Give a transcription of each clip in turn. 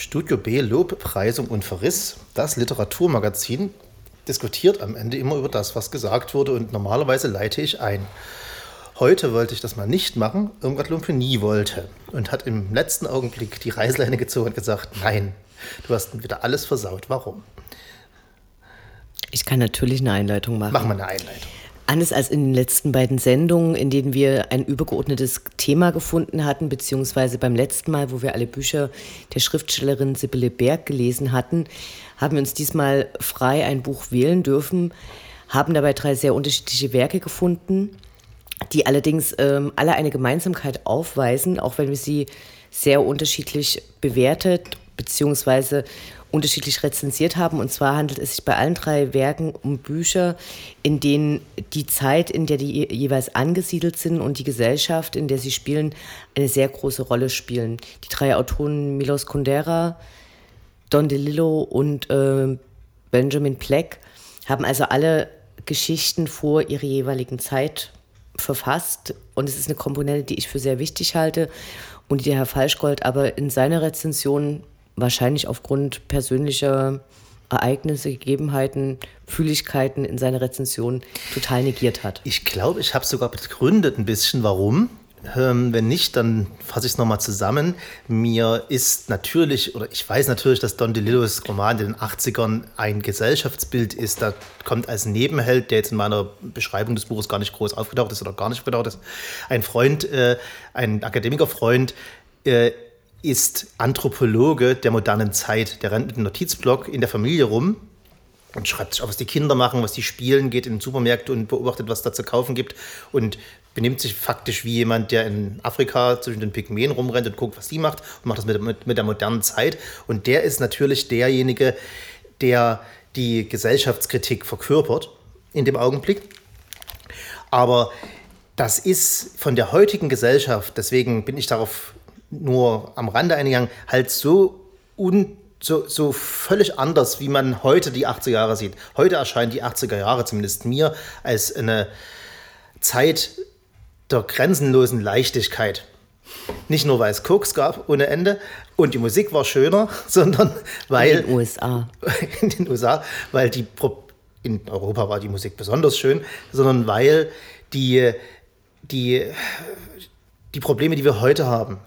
Studio B Lob, Preisung und Verriss, das Literaturmagazin, diskutiert am Ende immer über das, was gesagt wurde und normalerweise leite ich ein. Heute wollte ich das mal nicht machen, Irmgard Lumpe nie wollte und hat im letzten Augenblick die Reißleine gezogen und gesagt, nein, du hast wieder alles versaut. Warum? Ich kann natürlich eine Einleitung machen. Mach mal eine Einleitung. Anders als in den letzten beiden Sendungen, in denen wir ein übergeordnetes Thema gefunden hatten, beziehungsweise beim letzten Mal, wo wir alle Bücher der Schriftstellerin Sibylle Berg gelesen hatten, haben wir uns diesmal frei ein Buch wählen dürfen, haben dabei drei sehr unterschiedliche Werke gefunden, die allerdings ähm, alle eine Gemeinsamkeit aufweisen, auch wenn wir sie sehr unterschiedlich bewertet beziehungsweise unterschiedlich rezensiert haben. Und zwar handelt es sich bei allen drei Werken um Bücher, in denen die Zeit, in der die jeweils angesiedelt sind und die Gesellschaft, in der sie spielen, eine sehr große Rolle spielen. Die drei Autoren Milos Kundera, Don DeLillo und äh, Benjamin Pleck haben also alle Geschichten vor ihrer jeweiligen Zeit verfasst. Und es ist eine Komponente, die ich für sehr wichtig halte und die der Herr Falschgold aber in seiner Rezension wahrscheinlich aufgrund persönlicher Ereignisse, Gegebenheiten, Fühligkeiten in seiner Rezension total negiert hat. Ich glaube, ich habe sogar begründet ein bisschen, warum. Ähm, wenn nicht, dann fasse ich es nochmal zusammen. Mir ist natürlich, oder ich weiß natürlich, dass Don DeLillos Roman in den 80ern ein Gesellschaftsbild ist. Da kommt als Nebenheld, der jetzt in meiner Beschreibung des Buches gar nicht groß aufgetaucht ist oder gar nicht aufgetaucht ist, ein Freund, äh, ein Akademikerfreund, äh, ist Anthropologe der modernen Zeit. Der rennt mit einem Notizblock in der Familie rum und schreibt sich auf, was die Kinder machen, was die spielen, geht in den Supermärkte und beobachtet, was da zu kaufen gibt und benimmt sich faktisch wie jemand, der in Afrika zwischen den Pygmäen rumrennt und guckt, was die macht und macht das mit, mit, mit der modernen Zeit. Und der ist natürlich derjenige, der die Gesellschaftskritik verkörpert in dem Augenblick. Aber das ist von der heutigen Gesellschaft, deswegen bin ich darauf nur am Rande eingegangen, halt so, un, so, so völlig anders, wie man heute die 80er Jahre sieht. Heute erscheinen die 80er Jahre zumindest mir als eine Zeit der grenzenlosen Leichtigkeit. Nicht nur, weil es Koks gab ohne Ende und die Musik war schöner, sondern weil. In den USA. In den USA, weil die. In Europa war die Musik besonders schön, sondern weil die, die, die Probleme, die wir heute haben,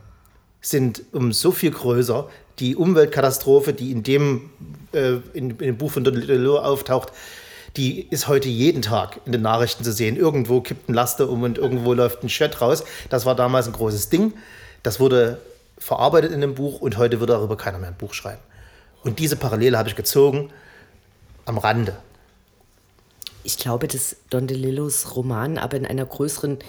sind um so viel größer. Die Umweltkatastrophe, die in dem, äh, in, in, dem Buch von Don Lello auftaucht, die ist heute jeden Tag in den Nachrichten zu sehen. Irgendwo kippt ein Laster um und irgendwo läuft ein Chat raus. Das war damals ein großes Ding. Das wurde verarbeitet in dem Buch und heute wird darüber keiner mehr ein Buch schreiben. Und diese Parallele habe ich gezogen am Rande. Ich glaube, dass Don DeLillos Roman aber in einer größeren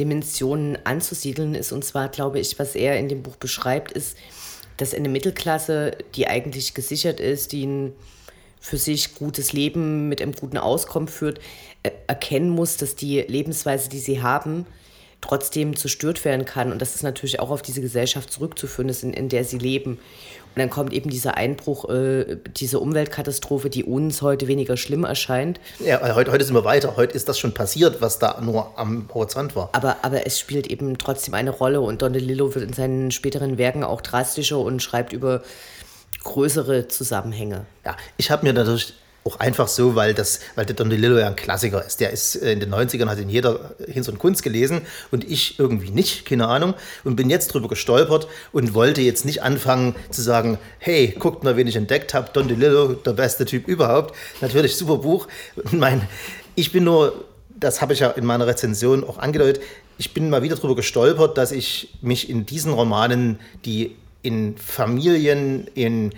Dimensionen anzusiedeln ist. Und zwar glaube ich, was er in dem Buch beschreibt, ist, dass eine Mittelklasse, die eigentlich gesichert ist, die ein für sich gutes Leben mit einem guten Auskommen führt, erkennen muss, dass die Lebensweise, die sie haben, trotzdem zerstört werden kann. Und das ist natürlich auch auf diese Gesellschaft zurückzuführen, in, in der sie leben. Und dann kommt eben dieser Einbruch, äh, diese Umweltkatastrophe, die uns heute weniger schlimm erscheint. Ja, heute, heute sind wir weiter. Heute ist das schon passiert, was da nur am Horizont war. Aber, aber es spielt eben trotzdem eine Rolle. Und Don DeLillo wird in seinen späteren Werken auch drastischer und schreibt über größere Zusammenhänge. Ja, ich habe mir natürlich auch einfach so, weil, das, weil der Don DeLillo ja ein Klassiker ist. Der ist äh, in den 90ern, hat ihn jeder Hinz und Kunst gelesen und ich irgendwie nicht, keine Ahnung. Und bin jetzt drüber gestolpert und wollte jetzt nicht anfangen zu sagen, hey, guckt mal, wen ich entdeckt habe. Don DeLillo, der beste Typ überhaupt. Natürlich super Buch. mein, ich bin nur, das habe ich ja in meiner Rezension auch angedeutet, ich bin mal wieder drüber gestolpert, dass ich mich in diesen Romanen, die in Familien, in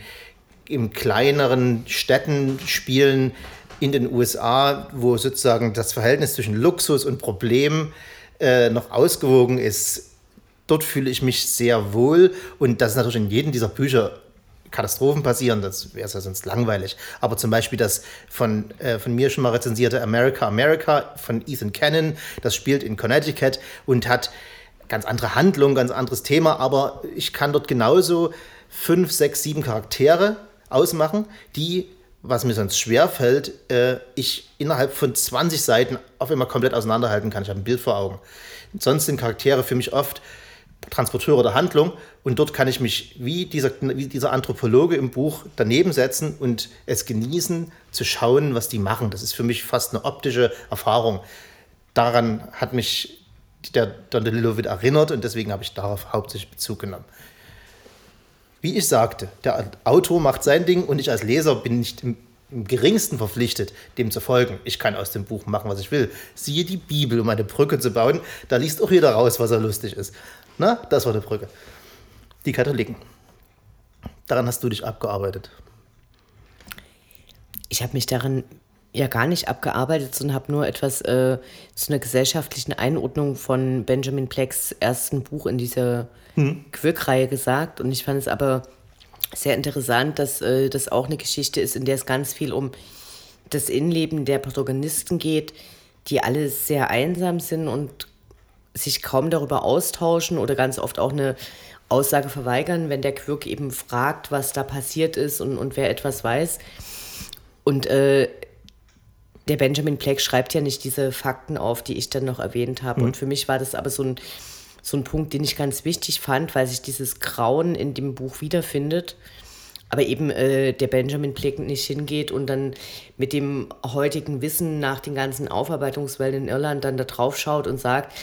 in kleineren Städten spielen in den USA, wo sozusagen das Verhältnis zwischen Luxus und Problem äh, noch ausgewogen ist. Dort fühle ich mich sehr wohl und das ist natürlich in jedem dieser Bücher Katastrophen passieren, das wäre ja sonst langweilig. Aber zum Beispiel das von, äh, von mir schon mal rezensierte America America von Ethan Cannon, das spielt in Connecticut und hat ganz andere Handlung, ganz anderes Thema, aber ich kann dort genauso fünf, sechs, sieben Charaktere ausmachen, die, was mir sonst schwer fällt, äh, ich innerhalb von 20 Seiten auf einmal komplett auseinanderhalten kann. Ich habe ein Bild vor Augen. Sonst sind Charaktere für mich oft Transporteure der Handlung und dort kann ich mich wie dieser, wie dieser Anthropologe im Buch daneben setzen und es genießen zu schauen, was die machen. Das ist für mich fast eine optische Erfahrung. Daran hat mich der Don DeLillo erinnert und deswegen habe ich darauf hauptsächlich Bezug genommen. Wie ich sagte, der Autor macht sein Ding und ich als Leser bin nicht im, im geringsten verpflichtet, dem zu folgen. Ich kann aus dem Buch machen, was ich will. Siehe die Bibel, um eine Brücke zu bauen. Da liest auch jeder raus, was er lustig ist. Na, das war eine Brücke. Die Katholiken. Daran hast du dich abgearbeitet. Ich habe mich daran ja gar nicht abgearbeitet, sondern habe nur etwas äh, zu einer gesellschaftlichen Einordnung von Benjamin Plecks ersten Buch in dieser hm. Quirk-Reihe gesagt. Und ich fand es aber sehr interessant, dass äh, das auch eine Geschichte ist, in der es ganz viel um das Innenleben der Protagonisten geht, die alle sehr einsam sind und sich kaum darüber austauschen oder ganz oft auch eine Aussage verweigern, wenn der Quirk eben fragt, was da passiert ist und, und wer etwas weiß. Und äh, der Benjamin Pleck schreibt ja nicht diese Fakten auf, die ich dann noch erwähnt habe. Mhm. Und für mich war das aber so ein, so ein Punkt, den ich ganz wichtig fand, weil sich dieses Grauen in dem Buch wiederfindet. Aber eben äh, der Benjamin Pleck nicht hingeht und dann mit dem heutigen Wissen nach den ganzen Aufarbeitungswellen in Irland dann da drauf schaut und sagt,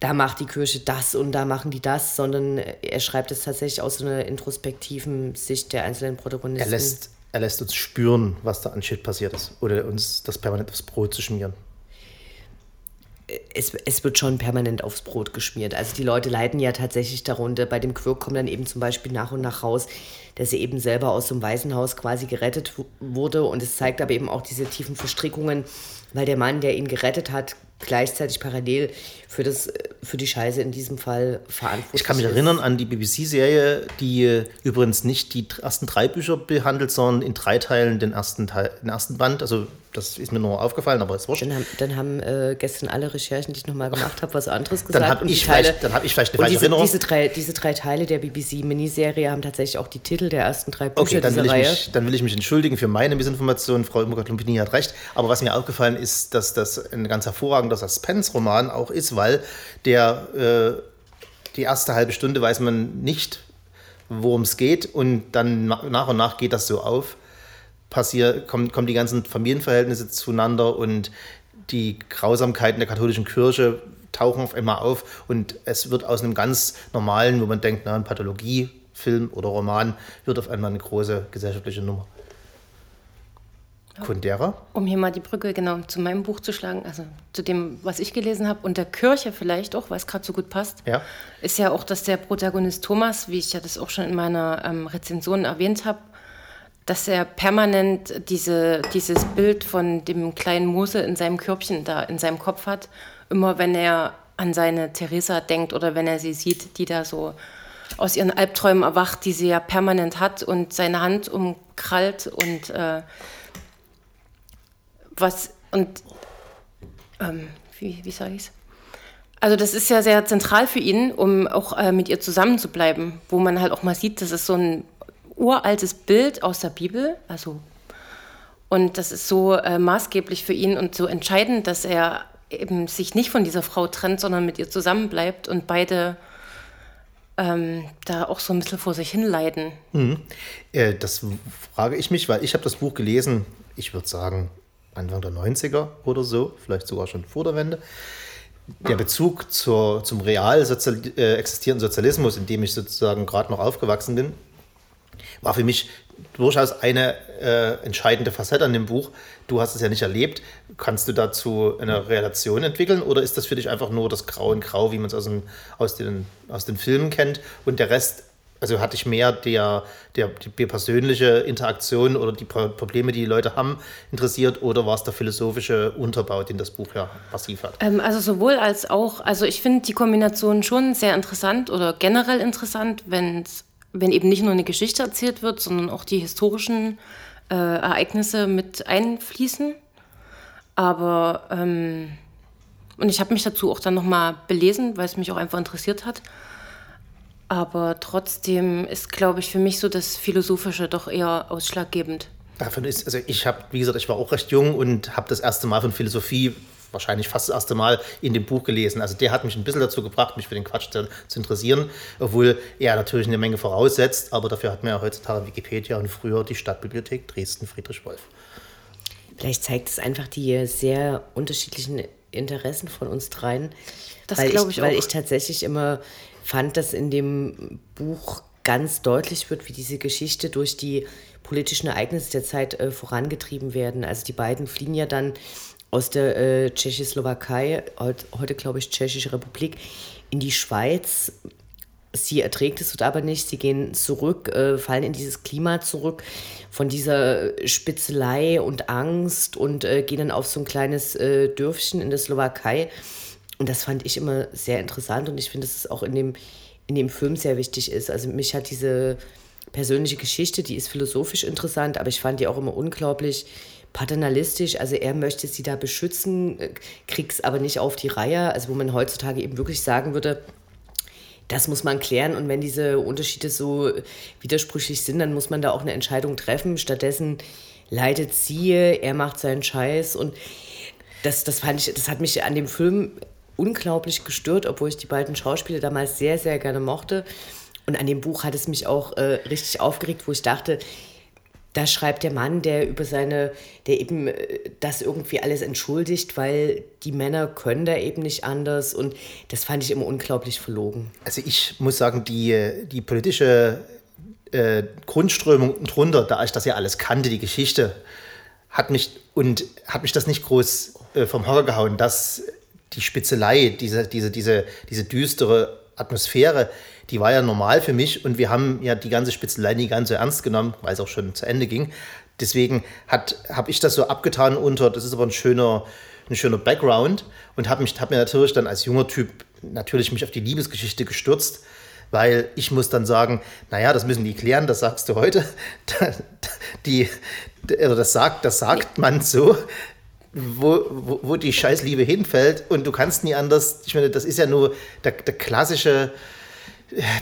da macht die Kirche das und da machen die das, sondern er schreibt es tatsächlich aus so einer introspektiven Sicht der einzelnen Protagonisten. Er lässt, er lässt uns spüren, was da an Shit passiert ist. Oder uns das permanent aufs Brot zu schmieren. Es, es, wird schon permanent aufs Brot geschmiert. Also die Leute leiden ja tatsächlich darunter. Bei dem Quirk kommt dann eben zum Beispiel nach und nach raus, dass er eben selber aus einem Waisenhaus quasi gerettet wurde. Und es zeigt aber eben auch diese tiefen Verstrickungen, weil der Mann, der ihn gerettet hat, gleichzeitig parallel für, das, für die Scheiße in diesem Fall verantwortlich Ich kann mich ist. erinnern an die BBC-Serie, die übrigens nicht die ersten drei Bücher behandelt, sondern in drei Teilen den ersten, Teil, den ersten Band. Also das ist mir nur aufgefallen, aber es wurscht. Dann haben, dann haben äh, gestern alle Recherchen, die ich nochmal gemacht habe, was anderes gesagt. Dann habe ich, vielleicht, hab ich vielleicht eine falsche diese, Erinnerung. Diese drei, diese drei Teile der BBC-Miniserie haben tatsächlich auch die Titel der ersten drei Bücher okay, dann dieser will Reihe. Mich, dann will ich mich entschuldigen für meine Missinformation. Frau Immergott-Lumpini hat recht. Aber was mir aufgefallen ist, dass das ein ganz hervorragender Suspense-Roman auch ist, weil der äh, die erste halbe Stunde weiß man nicht, worum es geht und dann nach und nach geht das so auf passiert, kommen, kommen die ganzen Familienverhältnisse zueinander und die Grausamkeiten der katholischen Kirche tauchen auf einmal auf und es wird aus einem ganz normalen, wo man denkt, na, ein Pathologiefilm oder Roman, wird auf einmal eine große gesellschaftliche Nummer. Kundera? Um hier mal die Brücke genau zu meinem Buch zu schlagen, also zu dem, was ich gelesen habe, und der Kirche vielleicht auch, weil es gerade so gut passt, ja. ist ja auch, dass der Protagonist Thomas, wie ich ja das auch schon in meiner ähm, Rezension erwähnt habe, dass er permanent diese, dieses Bild von dem kleinen Mose in seinem Körbchen da in seinem Kopf hat. Immer wenn er an seine Theresa denkt oder wenn er sie sieht, die da so aus ihren Albträumen erwacht, die sie ja permanent hat und seine Hand umkrallt und äh, was und ähm, wie, wie sage ich es? Also das ist ja sehr zentral für ihn, um auch äh, mit ihr zusammen zu bleiben, wo man halt auch mal sieht, das ist so ein uraltes Bild aus der Bibel, also und das ist so äh, maßgeblich für ihn und so entscheidend, dass er eben sich nicht von dieser Frau trennt, sondern mit ihr zusammenbleibt und beide ähm, da auch so ein bisschen vor sich hin leiden. Mhm. Äh, das frage ich mich, weil ich habe das Buch gelesen, ich würde sagen Anfang der 90er oder so, vielleicht sogar schon vor der Wende. Der Bezug zur, zum real sozial, äh, existierenden Sozialismus, in dem ich sozusagen gerade noch aufgewachsen bin, war für mich durchaus eine äh, entscheidende Facette an dem Buch. Du hast es ja nicht erlebt. Kannst du dazu eine Relation entwickeln oder ist das für dich einfach nur das Grau in Grau, wie man es aus, den, aus, den, aus den Filmen kennt und der Rest also hatte ich mehr der, der, die persönliche Interaktion oder die Probleme, die die Leute haben, interessiert oder war es der philosophische Unterbau, den das Buch ja passiv hat? Ähm, also sowohl als auch, also ich finde die Kombination schon sehr interessant oder generell interessant, wenn's, wenn eben nicht nur eine Geschichte erzählt wird, sondern auch die historischen äh, Ereignisse mit einfließen. Aber ähm, und ich habe mich dazu auch dann nochmal belesen, weil es mich auch einfach interessiert hat. Aber trotzdem ist, glaube ich, für mich so das Philosophische doch eher ausschlaggebend. Davon ist, also ich habe, wie gesagt, ich war auch recht jung und habe das erste Mal von Philosophie wahrscheinlich fast das erste Mal in dem Buch gelesen. Also der hat mich ein bisschen dazu gebracht, mich für den Quatsch zu, zu interessieren, obwohl er natürlich eine Menge voraussetzt, aber dafür hat man ja heutzutage Wikipedia und früher die Stadtbibliothek Dresden-Friedrich Wolf. Vielleicht zeigt es einfach die sehr unterschiedlichen Interessen von uns dreien. Das glaube ich, ich Weil ich tatsächlich immer fand, dass in dem Buch ganz deutlich wird, wie diese Geschichte durch die politischen Ereignisse der Zeit äh, vorangetrieben werden. Also die beiden fliehen ja dann aus der äh, Tschechoslowakei, heute, heute glaube ich Tschechische Republik, in die Schweiz. Sie erträgt es dort aber nicht. Sie gehen zurück, äh, fallen in dieses Klima zurück von dieser Spitzelei und Angst und äh, gehen dann auf so ein kleines äh, Dörfchen in der Slowakei. Und das fand ich immer sehr interessant und ich finde, dass es auch in dem, in dem Film sehr wichtig ist. Also mich hat diese persönliche Geschichte, die ist philosophisch interessant, aber ich fand die auch immer unglaublich paternalistisch. Also er möchte sie da beschützen, äh, kriegt's aber nicht auf die Reihe. Also wo man heutzutage eben wirklich sagen würde, das muss man klären und wenn diese Unterschiede so widersprüchlich sind, dann muss man da auch eine Entscheidung treffen. Stattdessen leidet sie, er macht seinen Scheiß und das, das fand ich, das hat mich an dem Film unglaublich gestört, obwohl ich die beiden Schauspieler damals sehr, sehr gerne mochte. Und an dem Buch hat es mich auch äh, richtig aufgeregt, wo ich dachte, da schreibt der Mann, der über seine, der eben äh, das irgendwie alles entschuldigt, weil die Männer können da eben nicht anders. Und das fand ich immer unglaublich verlogen. Also ich muss sagen, die, die politische äh, Grundströmung drunter, da ich das ja alles kannte, die Geschichte, hat mich und hat mich das nicht groß äh, vom Hocker gehauen, dass die Spitzelei, diese, diese, diese, diese düstere Atmosphäre, die war ja normal für mich und wir haben ja die ganze Spitzelei nie ganz so ernst genommen, weil es auch schon zu Ende ging. Deswegen habe ich das so abgetan unter, das ist aber ein schöner, ein schöner Background und habe hab mir natürlich dann als junger Typ natürlich mich auf die Liebesgeschichte gestürzt, weil ich muss dann sagen, naja, das müssen die klären, das sagst du heute. Die, also das, sagt, das sagt man so, wo, wo, wo die Scheißliebe hinfällt und du kannst nie anders. Ich meine, das ist ja nur der, der klassische,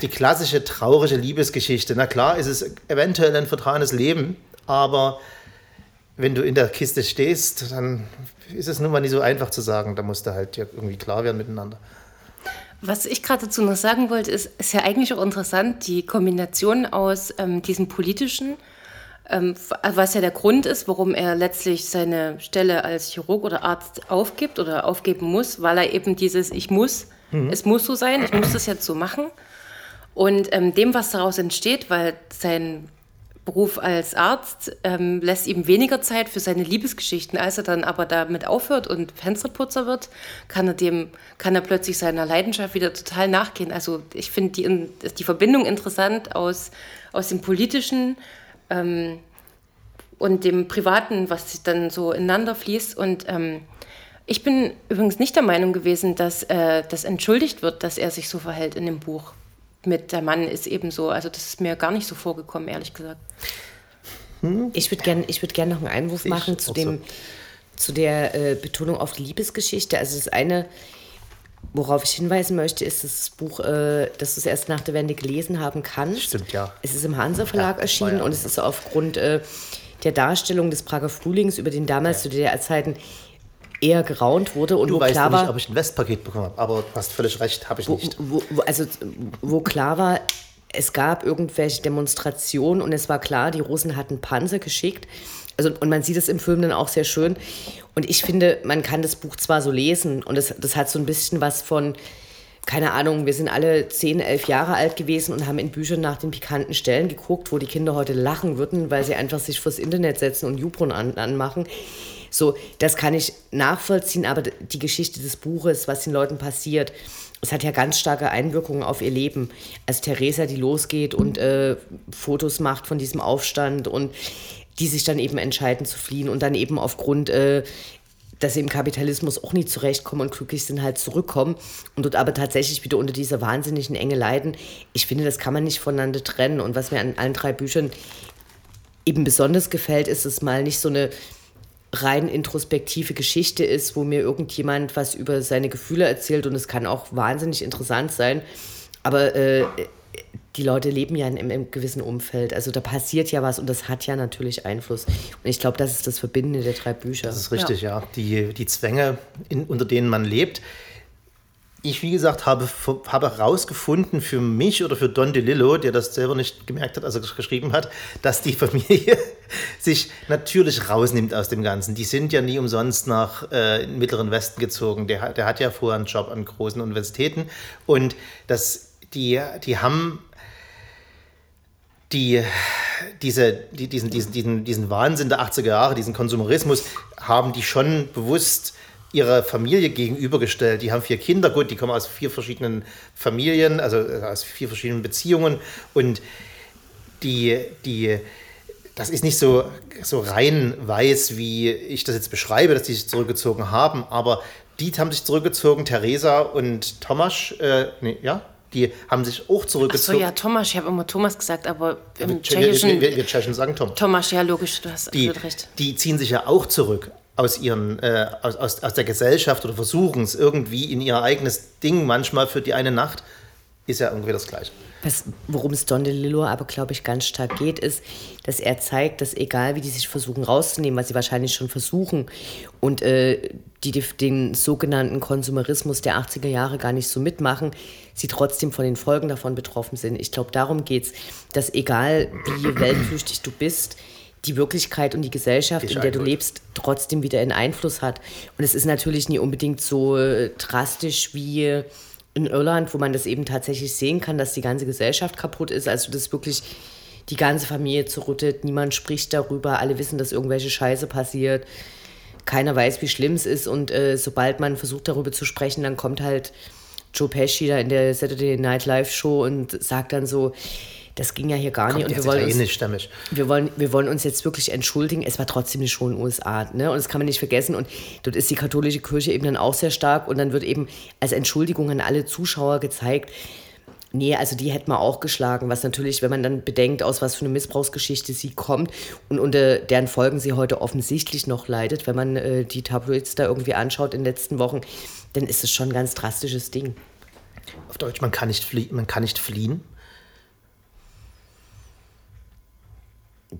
die klassische traurige Liebesgeschichte. Na klar, ist es eventuell ein vertragenes Leben, aber wenn du in der Kiste stehst, dann ist es nun mal nicht so einfach zu sagen. Da musst du halt ja irgendwie klar werden miteinander. Was ich gerade dazu noch sagen wollte, ist, ist ja eigentlich auch interessant, die Kombination aus ähm, diesem politischen, was ja der Grund ist, warum er letztlich seine Stelle als Chirurg oder Arzt aufgibt oder aufgeben muss, weil er eben dieses Ich muss, mhm. es muss so sein, ich muss das jetzt so machen. Und ähm, dem, was daraus entsteht, weil sein Beruf als Arzt ähm, lässt ihm weniger Zeit für seine Liebesgeschichten. Als er dann aber damit aufhört und Fensterputzer wird, kann er dem, kann er plötzlich seiner Leidenschaft wieder total nachgehen. Also ich finde die, die Verbindung interessant aus, aus dem Politischen ähm, und dem Privaten, was dann so ineinander fließt. Und ähm, ich bin übrigens nicht der Meinung gewesen, dass äh, das entschuldigt wird, dass er sich so verhält in dem Buch mit der Mann ist eben so. Also das ist mir gar nicht so vorgekommen, ehrlich gesagt. Hm? Ich würde gerne würd gern noch einen Einwurf ich machen zu, dem, so. zu der äh, Betonung auf die Liebesgeschichte. Also das eine, worauf ich hinweisen möchte, ist das Buch, äh, dass du es erst nach der Wende gelesen haben kannst. Stimmt, ja. Es ist im Hansa Verlag ja, erschienen ja. und es ist aufgrund äh, der Darstellung des Prager Frühlings über den damals ja. zu DDR-Zeiten eher geraunt wurde und du wo weißt klar nicht, war, ob ich ein Westpaket bekommen habe, aber du hast völlig recht, habe ich nicht. Wo, wo, also wo klar war, es gab irgendwelche Demonstrationen und es war klar, die Russen hatten Panzer geschickt. Also, und man sieht es im Film dann auch sehr schön. Und ich finde, man kann das Buch zwar so lesen und das, das hat so ein bisschen was von, keine Ahnung, wir sind alle 10, 11 Jahre alt gewesen und haben in Büchern nach den pikanten Stellen geguckt, wo die Kinder heute lachen würden, weil sie einfach sich fürs Internet setzen und Jupron an, anmachen. So, das kann ich nachvollziehen, aber die Geschichte des Buches, was den Leuten passiert, es hat ja ganz starke Einwirkungen auf ihr Leben. Als Theresa, die losgeht und äh, Fotos macht von diesem Aufstand und die sich dann eben entscheiden zu fliehen und dann eben aufgrund, äh, dass sie im Kapitalismus auch nie zurechtkommen und glücklich sind, halt zurückkommen und dort aber tatsächlich wieder unter dieser wahnsinnigen Enge leiden. Ich finde, das kann man nicht voneinander trennen. Und was mir an allen drei Büchern eben besonders gefällt, ist es mal nicht so eine rein introspektive Geschichte ist, wo mir irgendjemand was über seine Gefühle erzählt und es kann auch wahnsinnig interessant sein. Aber äh, die Leute leben ja in einem gewissen Umfeld. Also da passiert ja was und das hat ja natürlich Einfluss. Und ich glaube, das ist das Verbindende der drei Bücher. Das ist richtig, ja. ja. Die, die Zwänge, in, unter denen man lebt. Ich, wie gesagt, habe, habe herausgefunden für mich oder für Don DeLillo, der das selber nicht gemerkt hat, als er geschrieben hat, dass die Familie sich natürlich rausnimmt aus dem Ganzen. Die sind ja nie umsonst nach äh, Mittleren Westen gezogen. Der, der hat ja vorher einen Job an großen Universitäten und das, die, die haben die, diese, die, diesen, diesen, diesen, diesen Wahnsinn der 80er Jahre, diesen Konsumerismus, haben die schon bewusst ihrer Familie gegenübergestellt. Die haben vier Kinder, gut, die kommen aus vier verschiedenen Familien, also äh, aus vier verschiedenen Beziehungen. Und die, die, das ist nicht so, so rein weiß, wie ich das jetzt beschreibe, dass die sich zurückgezogen haben, aber die haben sich zurückgezogen, Theresa und Thomas, äh, nee, ja, die haben sich auch zurückgezogen. Achso, ja, Thomas, ich habe immer Thomas gesagt, aber im wir, Tschechischen... Wir, wir, wir Tschechen sagen Thomas. Thomas, ja, logisch, du hast die, recht. Die ziehen sich ja auch zurück aus, ihren, äh, aus, aus, aus der Gesellschaft oder versuchen es irgendwie in ihr eigenes Ding manchmal für die eine Nacht, ist ja irgendwie das Gleiche. worum es Don DeLillo aber, glaube ich, ganz stark geht, ist, dass er zeigt, dass egal wie die sich versuchen rauszunehmen, was sie wahrscheinlich schon versuchen und äh, die, die den sogenannten Konsumerismus der 80er Jahre gar nicht so mitmachen, sie trotzdem von den Folgen davon betroffen sind. Ich glaube, darum geht es, dass egal wie weltflüchtig du bist, die Wirklichkeit und die Gesellschaft, ich in der du lebst, trotzdem wieder einen Einfluss hat. Und es ist natürlich nie unbedingt so äh, drastisch wie in Irland, wo man das eben tatsächlich sehen kann, dass die ganze Gesellschaft kaputt ist. Also das wirklich die ganze Familie zerrüttet, niemand spricht darüber, alle wissen, dass irgendwelche Scheiße passiert, keiner weiß, wie schlimm es ist und äh, sobald man versucht darüber zu sprechen, dann kommt halt Joe Pesci da in der Saturday Night Live Show und sagt dann so, das ging ja hier gar Kommt nicht. Und wir wollen, uns, wir, wollen, wir wollen uns jetzt wirklich entschuldigen. Es war trotzdem nicht schon in den USA. Ne? Und das kann man nicht vergessen. Und dort ist die katholische Kirche eben dann auch sehr stark. Und dann wird eben als Entschuldigung an alle Zuschauer gezeigt, Nee, also die hätten wir auch geschlagen, was natürlich, wenn man dann bedenkt, aus was für eine Missbrauchsgeschichte sie kommt und unter deren Folgen sie heute offensichtlich noch leidet, wenn man äh, die Tabloids da irgendwie anschaut in den letzten Wochen, dann ist es schon ein ganz drastisches Ding. Auf Deutsch, man kann nicht, flie man kann nicht fliehen.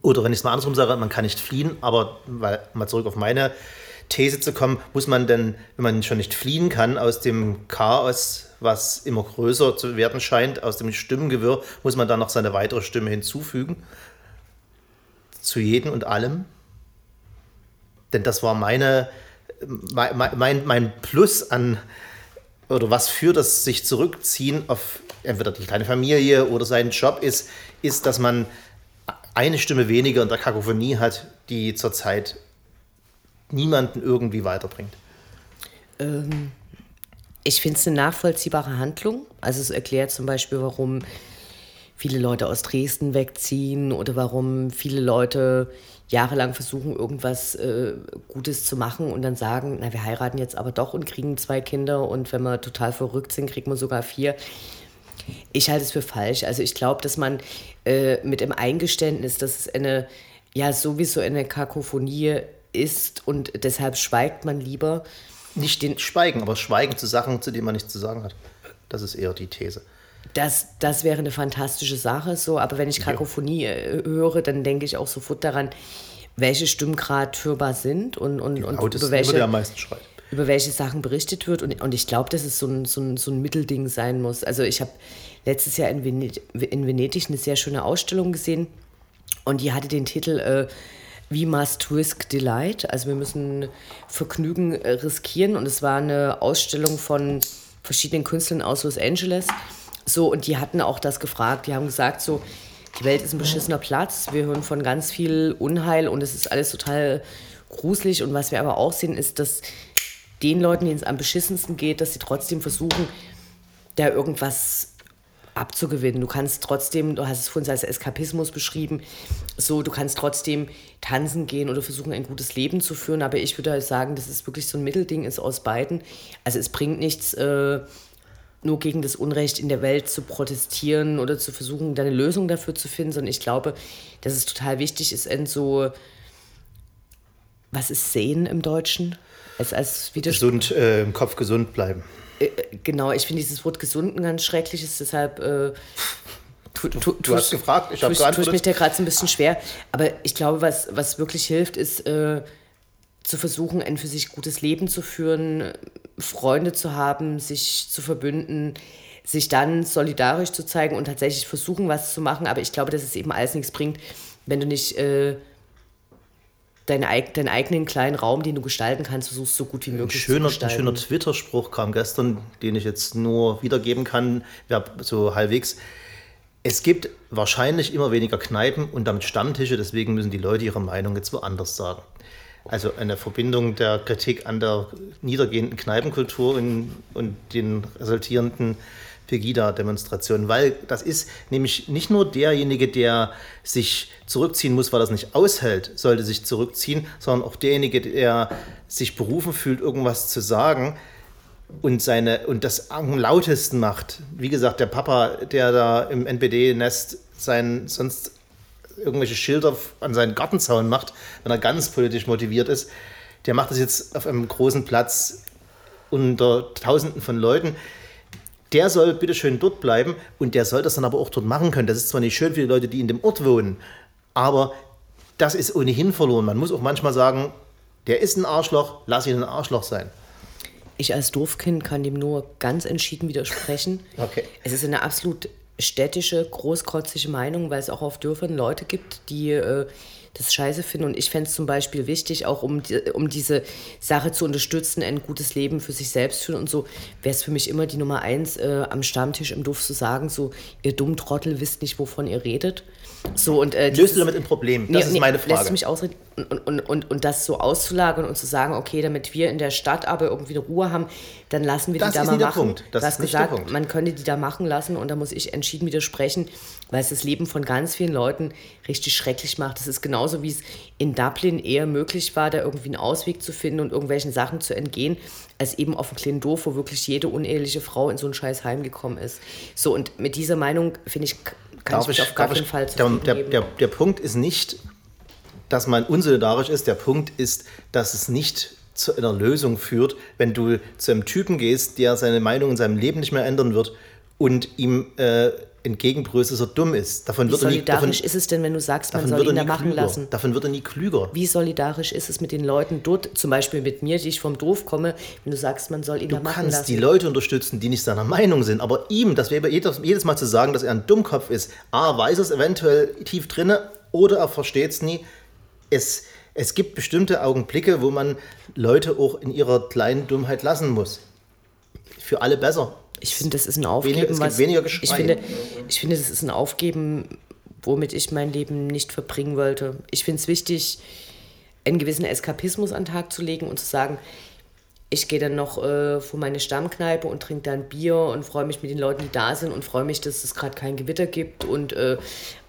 Oder wenn ich es mal andersrum sage, man kann nicht fliehen, aber weil, mal zurück auf meine These zu kommen, muss man denn, wenn man schon nicht fliehen kann aus dem Chaos, was immer größer zu werden scheint, aus dem Stimmengewirr, muss man dann noch seine weitere Stimme hinzufügen? Zu jedem und allem? Denn das war meine, mein, mein, mein Plus an, oder was für das sich zurückziehen auf entweder die kleine Familie oder seinen Job ist, ist, dass man eine Stimme weniger in der Kakophonie hat, die zurzeit niemanden irgendwie weiterbringt. Ähm, ich finde es eine nachvollziehbare Handlung. Also es erklärt zum Beispiel, warum viele Leute aus Dresden wegziehen oder warum viele Leute jahrelang versuchen, irgendwas äh, Gutes zu machen und dann sagen, na, wir heiraten jetzt aber doch und kriegen zwei Kinder und wenn wir total verrückt sind, kriegen wir sogar vier. Ich halte es für falsch. Also ich glaube, dass man äh, mit dem Eingeständnis, dass es eine, ja sowieso eine Kakophonie ist und deshalb schweigt man lieber. Nicht den Schweigen, aber Schweigen zu Sachen, zu denen man nichts zu sagen hat. Das ist eher die These. Das, das wäre eine fantastische Sache, so, aber wenn ich Kakophonie ja. Äh, höre, dann denke ich auch sofort daran, welche Stimmen gerade hörbar sind und, und, und über welche, über welche Sachen berichtet wird. Und, und ich glaube, dass es so ein, so, ein, so ein Mittelding sein muss. Also ich habe letztes Jahr in, Venedig, in Venedig eine sehr schöne Ausstellung gesehen und die hatte den Titel äh, We Must Risk Delight. Also wir müssen Vergnügen äh, riskieren. Und es war eine Ausstellung von verschiedenen Künstlern aus Los Angeles. So, und die hatten auch das gefragt. Die haben gesagt, so, die Welt ist ein beschissener Platz. Wir hören von ganz viel Unheil und es ist alles total gruselig. Und was wir aber auch sehen, ist, dass den Leuten, denen es am beschissensten geht, dass sie trotzdem versuchen, da irgendwas abzugewinnen. Du kannst trotzdem, du hast es vorhin als Eskapismus beschrieben, so, du kannst trotzdem tanzen gehen oder versuchen, ein gutes Leben zu führen. Aber ich würde sagen, dass es wirklich so ein Mittelding ist aus beiden. Also es bringt nichts, äh, nur gegen das Unrecht in der Welt zu protestieren oder zu versuchen, eine Lösung dafür zu finden, sondern ich glaube, dass es total wichtig ist, in so, was ist Sehen im Deutschen? als, als Gesund, äh, im Kopf gesund bleiben. Äh, genau, ich finde dieses Wort gesund ein ganz schreckliches, deshalb. Äh, Du, du, du hast gefragt, ich habe geantwortet. Tue mich da gerade so ein bisschen schwer. Aber ich glaube, was, was wirklich hilft, ist äh, zu versuchen, ein für sich gutes Leben zu führen, Freunde zu haben, sich zu verbünden, sich dann solidarisch zu zeigen und tatsächlich versuchen, was zu machen. Aber ich glaube, dass es eben alles nichts bringt, wenn du nicht äh, deine, deinen eigenen kleinen Raum, den du gestalten kannst, versuchst so gut wie möglich ein schöner, zu gestalten. Ein schöner Twitter-Spruch kam gestern, den ich jetzt nur wiedergeben kann, so halbwegs. Es gibt wahrscheinlich immer weniger Kneipen und damit Stammtische, deswegen müssen die Leute ihre Meinung jetzt woanders sagen. Also eine Verbindung der Kritik an der niedergehenden Kneipenkultur und, und den resultierenden Pegida-Demonstrationen, weil das ist nämlich nicht nur derjenige, der sich zurückziehen muss, weil er es nicht aushält, sollte sich zurückziehen, sondern auch derjenige, der sich berufen fühlt, irgendwas zu sagen, und seine und das am lautesten macht. Wie gesagt, der Papa, der da im NPD-Nest sein sonst irgendwelche Schilder an seinen Gartenzaun macht, wenn er ganz politisch motiviert ist, der macht das jetzt auf einem großen Platz unter Tausenden von Leuten. Der soll bitte schön dort bleiben und der soll das dann aber auch dort machen können. Das ist zwar nicht schön für die Leute, die in dem Ort wohnen, aber das ist ohnehin verloren. Man muss auch manchmal sagen, der ist ein Arschloch, lass ihn ein Arschloch sein. Ich als Dorfkind kann dem nur ganz entschieden widersprechen. Okay. Es ist eine absolut städtische, großkotzige Meinung, weil es auch auf Dörfern Leute gibt, die äh, das scheiße finden. Und ich fände es zum Beispiel wichtig, auch um, die, um diese Sache zu unterstützen, ein gutes Leben für sich selbst führen und so, wäre es für mich immer die Nummer eins, äh, am Stammtisch im Duft zu sagen, so, ihr dummen Trottel wisst nicht, wovon ihr redet. So, und, äh, Löst du damit ein Problem? Das nee, ist meine Frage. Lässt mich ausreden und, und, und, und das so auszulagern und zu sagen, okay, damit wir in der Stadt aber irgendwie eine Ruhe haben, dann lassen wir das die da mal machen. Punkt. Das du hast gesagt, man könnte die da machen lassen und da muss ich entschieden widersprechen, weil es das Leben von ganz vielen Leuten richtig schrecklich macht. Das ist genauso, wie es in Dublin eher möglich war, da irgendwie einen Ausweg zu finden und irgendwelchen Sachen zu entgehen, als eben auf dem kleinen Dorf, wo wirklich jede uneheliche Frau in so ein scheiß Heim gekommen ist. So, und mit dieser Meinung, finde ich, kann darf ich auf gar keinen Fall der, der, der, der Punkt ist nicht, dass man unsolidarisch ist. Der Punkt ist, dass es nicht zu einer Lösung führt, wenn du zu einem Typen gehst, der seine Meinung in seinem Leben nicht mehr ändern wird und ihm äh, entgegenbrüllst, dass er dumm ist. Davon Wie wird solidarisch nie, davon, ist es denn, wenn du sagst, man soll ihn da machen klüger. lassen? Davon wird er nie klüger. Wie solidarisch ist es mit den Leuten dort, zum Beispiel mit mir, die ich vom Dorf komme, wenn du sagst, man soll ihn du da machen lassen? Du kannst die Leute unterstützen, die nicht seiner Meinung sind, aber ihm, das wäre jedes, jedes Mal zu sagen, dass er ein Dummkopf ist, A, weiß es eventuell tief drinne oder er versteht es nie. Es, es gibt bestimmte Augenblicke, wo man Leute auch in ihrer kleinen Dummheit lassen muss. Für alle besser. Ich finde, das ist ein Aufgeben. Weniger, es was, weniger Geschrei. Ich finde, ich finde, das ist ein Aufgeben, womit ich mein Leben nicht verbringen wollte. Ich finde es wichtig, einen gewissen Eskapismus an den Tag zu legen und zu sagen, ich gehe dann noch äh, vor meine Stammkneipe und trinke dann Bier und freue mich mit den Leuten, die da sind und freue mich, dass es gerade kein Gewitter gibt und äh,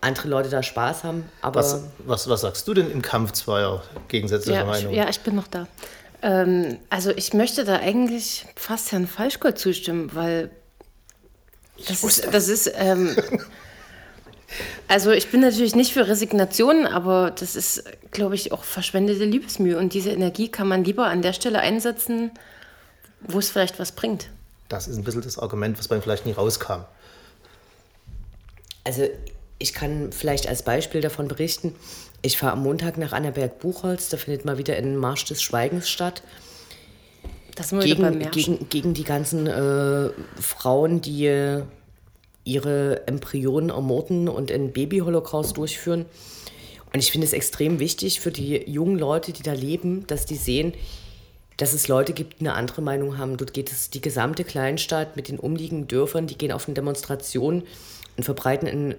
andere Leute da Spaß haben. Aber was, was, was sagst du denn im Kampf zweier gegensätzlicher ja, Meinungen? Ja, ich bin noch da. Ähm, also ich möchte da eigentlich fast Herrn Falschgold zustimmen, weil das ist, das ist ähm, also ich bin natürlich nicht für Resignationen, aber das ist, glaube ich, auch verschwendete Liebesmühe und diese Energie kann man lieber an der Stelle einsetzen, wo es vielleicht was bringt. Das ist ein bisschen das Argument, was bei vielleicht nie rauskam. Also ich kann vielleicht als Beispiel davon berichten, ich fahre am Montag nach Annaberg-Buchholz, da findet mal wieder ein Marsch des Schweigens statt. Das gegen, gegen, gegen die ganzen äh, Frauen, die ihre Embryonen ermorden und einen Baby-Holocaust durchführen. Und ich finde es extrem wichtig für die jungen Leute, die da leben, dass die sehen, dass es Leute gibt, die eine andere Meinung haben. Dort geht es die gesamte Kleinstadt mit den umliegenden Dörfern, die gehen auf eine Demonstration und verbreiten ein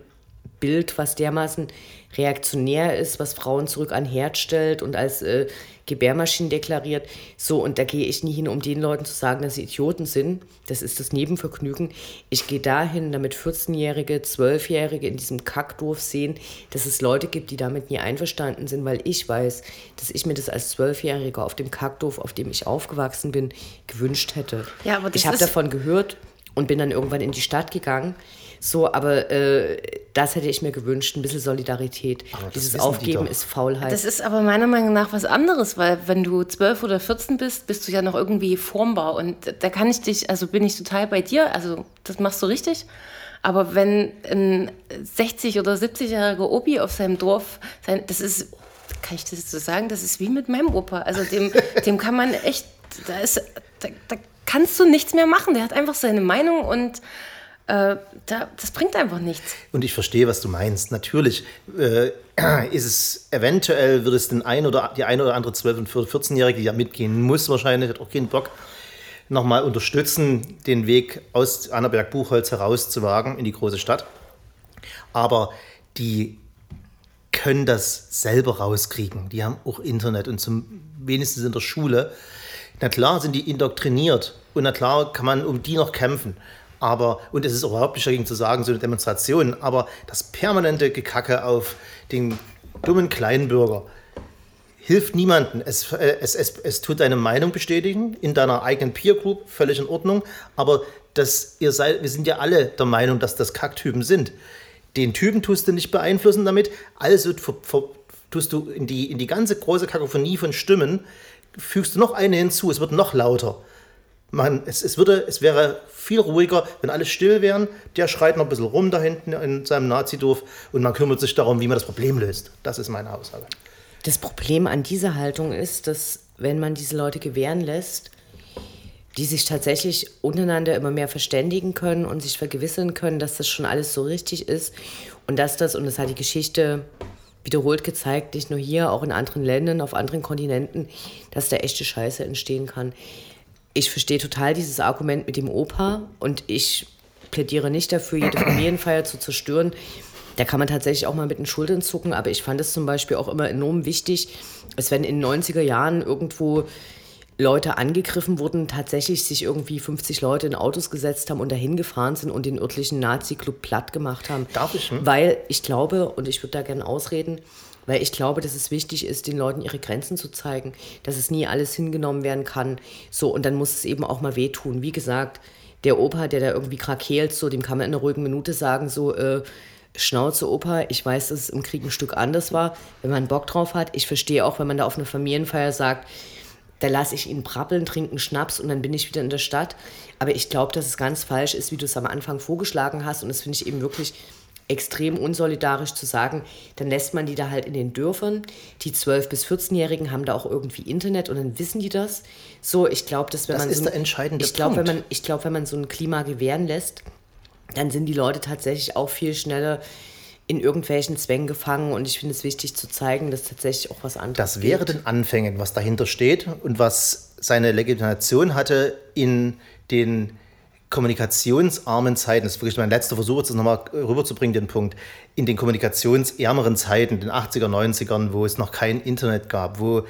Bild, was dermaßen reaktionär ist, was Frauen zurück an Herd stellt und als äh, Gebärmaschinen deklariert. So, und da gehe ich nie hin, um den Leuten zu sagen, dass sie Idioten sind. Das ist das Nebenvergnügen. Ich gehe dahin, damit 14-Jährige, 12-Jährige in diesem Kackdorf sehen, dass es Leute gibt, die damit nie einverstanden sind, weil ich weiß, dass ich mir das als 12-Jähriger auf dem Kackdorf, auf dem ich aufgewachsen bin, gewünscht hätte. Ja, aber ich habe davon gehört und bin dann irgendwann in die Stadt gegangen so, aber äh, das hätte ich mir gewünscht, ein bisschen Solidarität. Dieses Aufgeben ist Faulheit. Das ist aber meiner Meinung nach was anderes, weil wenn du 12 oder 14 bist, bist du ja noch irgendwie formbar. Und da kann ich dich, also bin ich total bei dir, also das machst du richtig. Aber wenn ein 60- oder 70-jähriger Opi auf seinem Dorf, sein, das ist, kann ich das so sagen, das ist wie mit meinem Opa. Also dem, dem kann man echt, da, ist, da, da kannst du nichts mehr machen. Der hat einfach seine Meinung und äh, da, das bringt einfach nichts. Und ich verstehe, was du meinst. Natürlich äh, ist es eventuell, wird es den ein oder die eine oder andere 12- und 14-Jährige, die ja mitgehen muss, wahrscheinlich, hat auch keinen Bock, nochmal unterstützen, den Weg aus Annaberg-Buchholz herauszuwagen in die große Stadt. Aber die können das selber rauskriegen. Die haben auch Internet und zum wenigstens in der Schule. Na klar sind die indoktriniert und na klar kann man um die noch kämpfen. Aber, und es ist überhaupt nicht dagegen zu sagen, so eine Demonstration, aber das permanente Gekacke auf den dummen Kleinbürger hilft niemandem. Es, äh, es, es, es tut deine Meinung bestätigen in deiner eigenen Peer Group, völlig in Ordnung, aber das, ihr seid, wir sind ja alle der Meinung, dass das Kacktypen sind. Den Typen tust du nicht beeinflussen damit, also tust du in die, in die ganze große Kakophonie von Stimmen, fügst du noch eine hinzu, es wird noch lauter. Man, es, es, würde, es wäre viel ruhiger, wenn alle still wären. Der schreit noch ein bisschen rum da hinten in seinem Nazidorf und man kümmert sich darum, wie man das Problem löst. Das ist meine Aussage. Das Problem an dieser Haltung ist, dass wenn man diese Leute gewähren lässt, die sich tatsächlich untereinander immer mehr verständigen können und sich vergewissern können, dass das schon alles so richtig ist und dass das, und das hat die Geschichte wiederholt gezeigt, nicht nur hier, auch in anderen Ländern, auf anderen Kontinenten, dass da echte Scheiße entstehen kann ich verstehe total dieses Argument mit dem Opa und ich plädiere nicht dafür, jede Familienfeier zu zerstören. Da kann man tatsächlich auch mal mit den Schultern zucken, aber ich fand es zum Beispiel auch immer enorm wichtig, als wenn in den 90er Jahren irgendwo Leute angegriffen wurden, tatsächlich sich irgendwie 50 Leute in Autos gesetzt haben und dahin gefahren sind und den örtlichen Nazi-Club platt gemacht haben. Darf ich? Hm? Weil ich glaube, und ich würde da gerne ausreden, weil ich glaube, dass es wichtig ist, den Leuten ihre Grenzen zu zeigen, dass es nie alles hingenommen werden kann. So, und dann muss es eben auch mal wehtun. Wie gesagt, der Opa, der da irgendwie krakeelt, so, dem kann man in einer ruhigen Minute sagen, so, äh, Schnauze, Opa, ich weiß, dass es im Krieg ein Stück anders war, wenn man Bock drauf hat. Ich verstehe auch, wenn man da auf einer Familienfeier sagt, da lasse ich ihn brabbeln, trinken Schnaps und dann bin ich wieder in der Stadt. Aber ich glaube, dass es ganz falsch ist, wie du es am Anfang vorgeschlagen hast. Und das finde ich eben wirklich extrem unsolidarisch zu sagen, dann lässt man die da halt in den Dörfern. Die 12- bis 14-Jährigen haben da auch irgendwie Internet und dann wissen die das. So, ich glaube, dass wenn das man. ist so der entscheidende ich glaub, Punkt. Wenn man, ich glaube, wenn man so ein Klima gewähren lässt, dann sind die Leute tatsächlich auch viel schneller in irgendwelchen Zwängen gefangen und ich finde es wichtig zu zeigen, dass tatsächlich auch was anderes Das wäre den Anfängen, was dahinter steht und was seine Legitimation hatte in den kommunikationsarmen Zeiten, das ist wirklich mein letzter Versuch, das nochmal rüberzubringen, den Punkt, in den kommunikationsärmeren Zeiten, den 80er, 90ern, wo es noch kein Internet gab, wo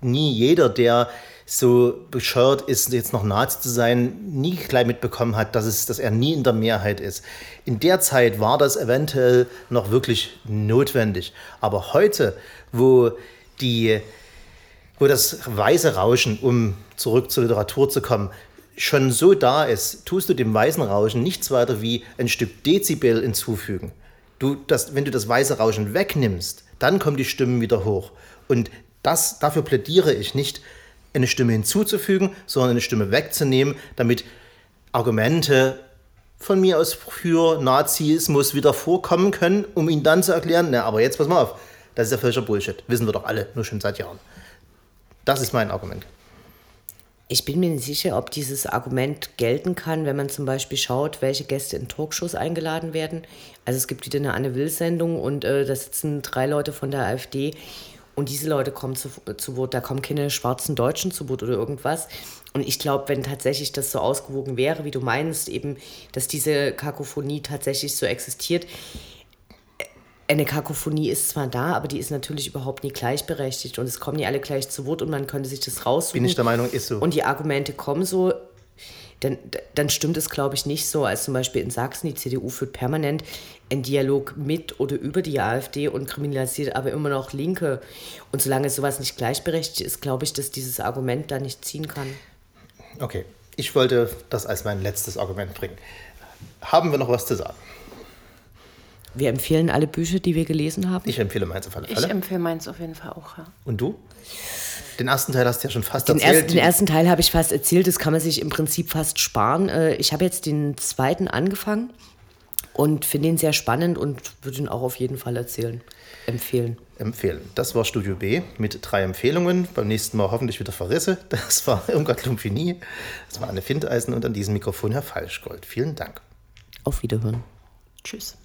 nie jeder, der so bescheuert ist, jetzt noch Nazi zu sein, nie gleich mitbekommen hat, dass, es, dass er nie in der Mehrheit ist. In der Zeit war das eventuell noch wirklich notwendig. Aber heute, wo die wo das weiße Rauschen, um zurück zur Literatur zu kommen, schon so da ist, tust du dem weißen Rauschen nichts weiter wie ein Stück Dezibel hinzufügen. Du, das, wenn du das weiße Rauschen wegnimmst, dann kommen die Stimmen wieder hoch. Und das, dafür plädiere ich nicht, eine Stimme hinzuzufügen, sondern eine Stimme wegzunehmen, damit Argumente von mir aus für Nazismus wieder vorkommen können, um ihnen dann zu erklären, na, aber jetzt pass mal auf, das ist ja völliger Bullshit. Wissen wir doch alle, nur schon seit Jahren. Das ist mein Argument. Ich bin mir nicht sicher, ob dieses Argument gelten kann, wenn man zum Beispiel schaut, welche Gäste in Talkshows eingeladen werden. Also es gibt wieder eine Anne Will-Sendung und äh, da sitzen drei Leute von der AfD und diese Leute kommen zu, zu Wort. Da kommen keine schwarzen Deutschen zu Wort oder irgendwas. Und ich glaube, wenn tatsächlich das so ausgewogen wäre, wie du meinst, eben, dass diese Kakophonie tatsächlich so existiert, eine Kakophonie ist zwar da, aber die ist natürlich überhaupt nie gleichberechtigt und es kommen nie alle gleich zu Wort und man könnte sich das raussuchen. Bin ich der Meinung, ist so. Und die Argumente kommen so, dann, dann stimmt es, glaube ich, nicht so, als zum Beispiel in Sachsen, die CDU führt permanent einen Dialog mit oder über die AfD und kriminalisiert aber immer noch Linke. Und solange sowas nicht gleichberechtigt ist, glaube ich, dass dieses Argument da nicht ziehen kann. Okay, ich wollte das als mein letztes Argument bringen. Haben wir noch was zu sagen? Wir empfehlen alle Bücher, die wir gelesen haben. Ich empfehle meins auf alle Fälle. Ich empfehle meins auf jeden Fall auch. Ja. Und du? Den ersten Teil hast du ja schon fast den erzählt. Ersten, den ersten Teil habe ich fast erzählt. Das kann man sich im Prinzip fast sparen. Äh, ich habe jetzt den zweiten angefangen und finde ihn sehr spannend und würde ihn auch auf jeden Fall erzählen. Empfehlen. Empfehlen. Das war Studio B mit drei Empfehlungen. Beim nächsten Mal hoffentlich wieder Verrisse. Das war Irmgard Lumpini. Das war Anne Findeisen und an diesem Mikrofon Herr Falschgold. Vielen Dank. Auf Wiederhören. Tschüss.